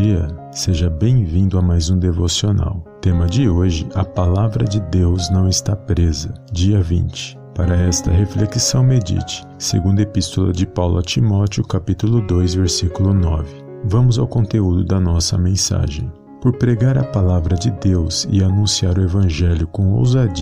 dia, seja bem-vindo a mais um devocional. Tema de hoje: A palavra de Deus não está presa. Dia 20. Para esta reflexão, medite. Segunda Epístola de Paulo a Timóteo, capítulo 2, versículo 9. Vamos ao conteúdo da nossa mensagem. Por pregar a palavra de Deus e anunciar o evangelho com ousadia.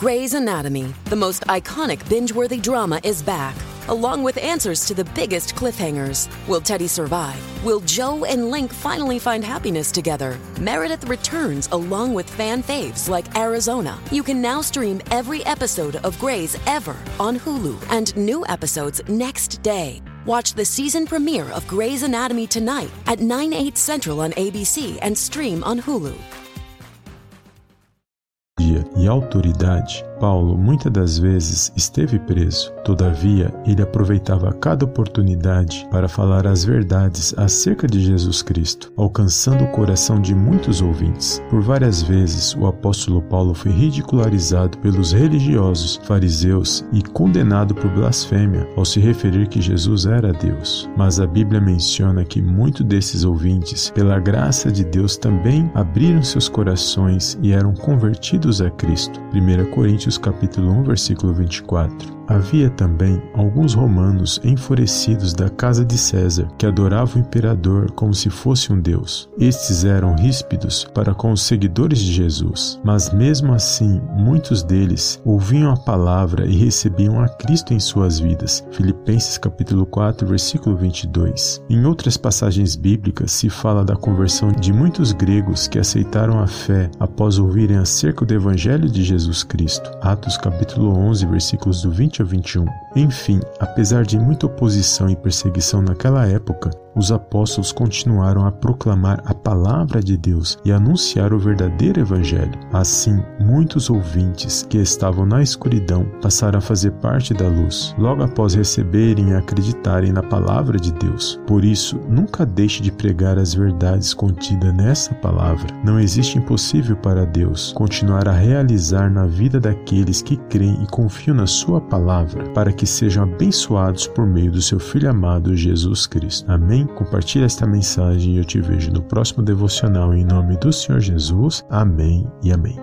Grey's Anatomy, the most iconic binge-worthy drama is back. Along with answers to the biggest cliffhangers. Will Teddy survive? Will Joe and Link finally find happiness together? Meredith returns along with fan faves like Arizona. You can now stream every episode of Grey's ever on Hulu and new episodes next day. Watch the season premiere of Grey's Anatomy tonight at 9, 8 central on ABC and stream on Hulu. E autoridade Paulo muitas das vezes esteve preso, todavia ele aproveitava cada oportunidade para falar as verdades acerca de Jesus Cristo, alcançando o coração de muitos ouvintes. Por várias vezes, o apóstolo Paulo foi ridicularizado pelos religiosos, fariseus e condenado por blasfêmia ao se referir que Jesus era Deus. Mas a Bíblia menciona que muitos desses ouvintes, pela graça de Deus, também abriram seus corações e eram convertidos a Cristo. 1 Coríntios Coríntios capítulo 1, versículo 24. Havia também alguns romanos enfurecidos da casa de César, que adoravam o imperador como se fosse um deus. Estes eram ríspidos para com os seguidores de Jesus, mas mesmo assim muitos deles ouviam a palavra e recebiam a Cristo em suas vidas. Filipenses capítulo 4, versículo 22. Em outras passagens bíblicas se fala da conversão de muitos gregos que aceitaram a fé após ouvirem acerca do evangelho de Jesus Cristo. Atos capítulo 11, versículos do 20 a 21. Enfim, apesar de muita oposição e perseguição naquela época, os apóstolos continuaram a proclamar a palavra de Deus e anunciar o verdadeiro evangelho. Assim, muitos ouvintes que estavam na escuridão passaram a fazer parte da luz, logo após receberem e acreditarem na palavra de Deus. Por isso, nunca deixe de pregar as verdades contidas nessa palavra. Não existe impossível para Deus continuar a realizar na vida daqueles que creem e confiam na sua palavra, para que sejam abençoados por meio do seu Filho amado Jesus Cristo. Amém? Compartilhe esta mensagem e eu te vejo no próximo devocional em nome do Senhor Jesus. Amém e amém.